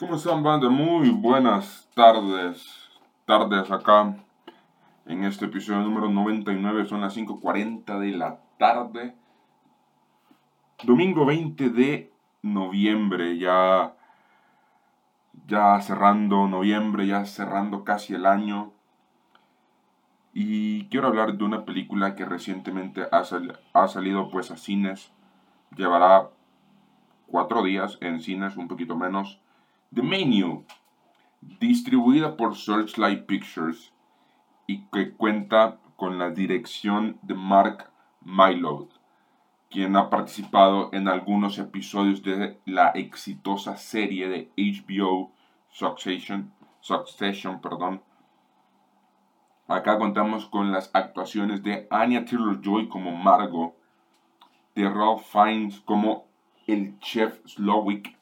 están, banda? Muy buenas tardes. Tardes acá en este episodio número 99. Son las 5.40 de la tarde. Domingo 20 de noviembre. Ya, ya cerrando noviembre, ya cerrando casi el año. Y quiero hablar de una película que recientemente ha, ha salido pues a cines. Llevará cuatro días en cines, un poquito menos. The Menu, distribuida por Searchlight Pictures y que cuenta con la dirección de Mark Mylod, quien ha participado en algunos episodios de la exitosa serie de HBO Succession, Succession perdón. Acá contamos con las actuaciones de Anya Taylor-Joy como Margot, de Ralph Fiennes como el chef Slowick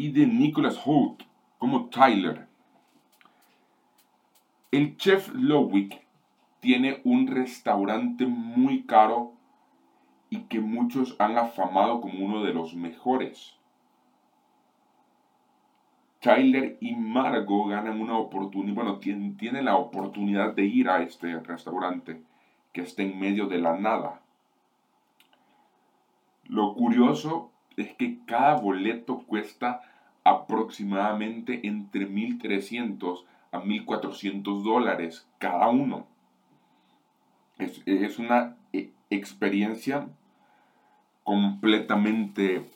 y de Nicholas Holt como Tyler. El chef Lowick tiene un restaurante muy caro y que muchos han afamado como uno de los mejores. Tyler y Margot ganan una oportunidad, bueno, tienen, tienen la oportunidad de ir a este restaurante que está en medio de la nada. Lo curioso es que cada boleto cuesta aproximadamente entre 1.300 a 1.400 dólares cada uno. Es, una eh, experiencia completamente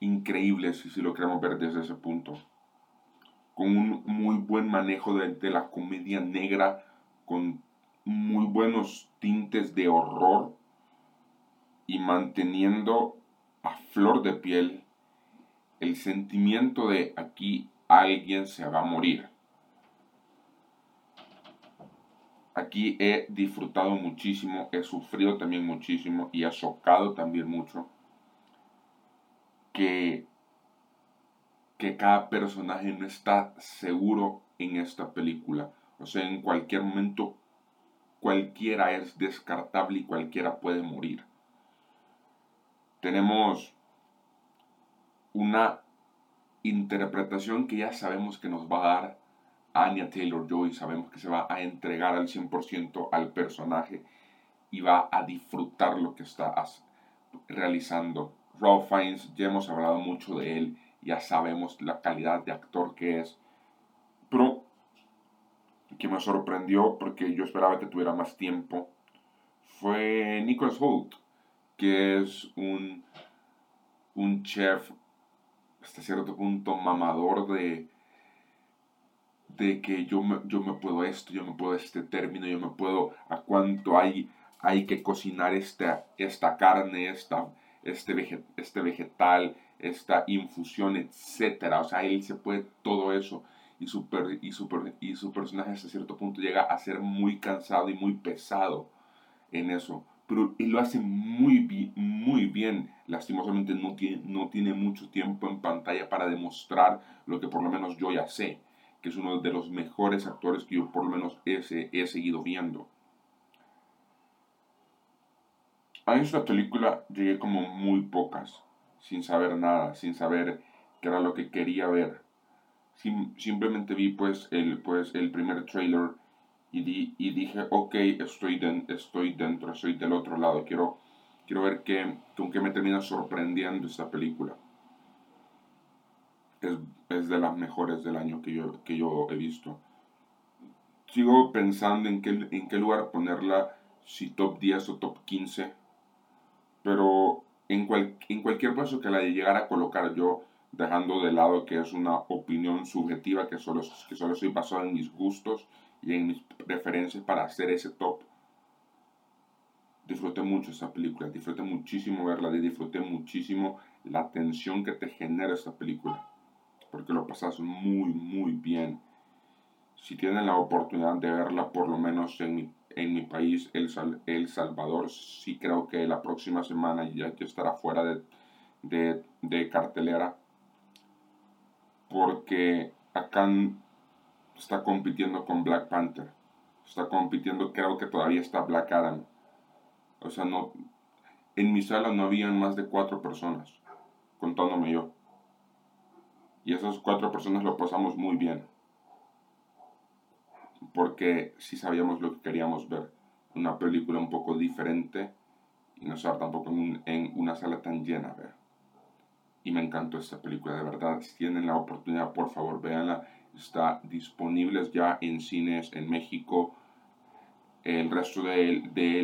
increíble si, lo queremos ver desde ese punto. Con un muy buen manejo de la comedia negra, con muy buenos tintes de horror y manteniendo a flor de piel el sentimiento de aquí alguien se va a morir. Aquí he disfrutado muchísimo, he sufrido también muchísimo y he chocado también mucho que, que cada personaje no está seguro en esta película. O sea, en cualquier momento cualquiera es descartable y cualquiera puede morir. Tenemos una interpretación que ya sabemos que nos va a dar Anya Taylor Joy, sabemos que se va a entregar al 100% al personaje y va a disfrutar lo que está realizando. Ralph Fiennes, ya hemos hablado mucho de él, ya sabemos la calidad de actor que es, pero que me sorprendió porque yo esperaba que tuviera más tiempo fue Nicholas Holt, que es un, un chef hasta cierto punto mamador de, de que yo me, yo me puedo esto, yo me puedo este término, yo me puedo a cuánto hay, hay que cocinar esta, esta carne, esta, este, este vegetal, esta infusión, etc. O sea, él se puede todo eso y su, y, su, y su personaje hasta cierto punto llega a ser muy cansado y muy pesado en eso pero él lo hace muy bien, muy bien. Lastimosamente no tiene, no tiene mucho tiempo en pantalla para demostrar lo que por lo menos yo ya sé, que es uno de los mejores actores que yo por lo menos he, he seguido viendo. A esta película llegué como muy pocas, sin saber nada, sin saber qué era lo que quería ver. simplemente vi pues el, pues el primer trailer y, y dije, ok, estoy, estoy dentro, estoy del otro lado, quiero, quiero ver qué, con qué me termina sorprendiendo esta película. Es, es, de las mejores del año que yo, que yo he visto. Sigo pensando en qué, en qué lugar ponerla, si top 10 o top 15, pero en, cual, en cualquier caso que la llegara a colocar yo, dejando de lado que es una opinión subjetiva, que solo, que solo estoy basado en mis gustos, y en mis preferencias para hacer ese top. Disfruté mucho esa película, disfruté muchísimo verla, disfruté muchísimo la tensión que te genera esta película, porque lo pasas muy, muy bien. Si tienen la oportunidad de verla, por lo menos en mi, en mi país, el, el Salvador, sí creo que la próxima semana ya que estará fuera de, de, de cartelera, porque acá está compitiendo con Black Panther. Está compitiendo, creo que todavía está Black Adam. O sea, no. En mi sala no habían más de cuatro personas, contándome yo. Y esas cuatro personas lo pasamos muy bien. Porque sí sabíamos lo que queríamos ver. Una película un poco diferente y no estar tampoco en, una sala tan llena. Y me encantó esta película, de verdad. Si tienen la oportunidad, por favor, véanla. Está disponible ya en cines en México, el resto de, de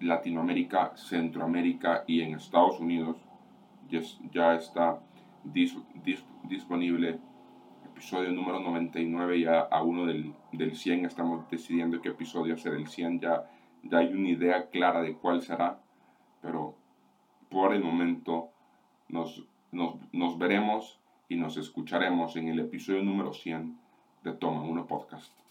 Latinoamérica, Centroamérica y en Estados Unidos. Ya, ya está disponible. Episodio número 99, ya a uno del, del 100 estamos decidiendo qué episodio hacer el 100. Ya, ya hay una idea clara de cuál será, pero por el momento nos, nos, nos veremos y nos escucharemos en el episodio número 100 de Toma 1 Podcast.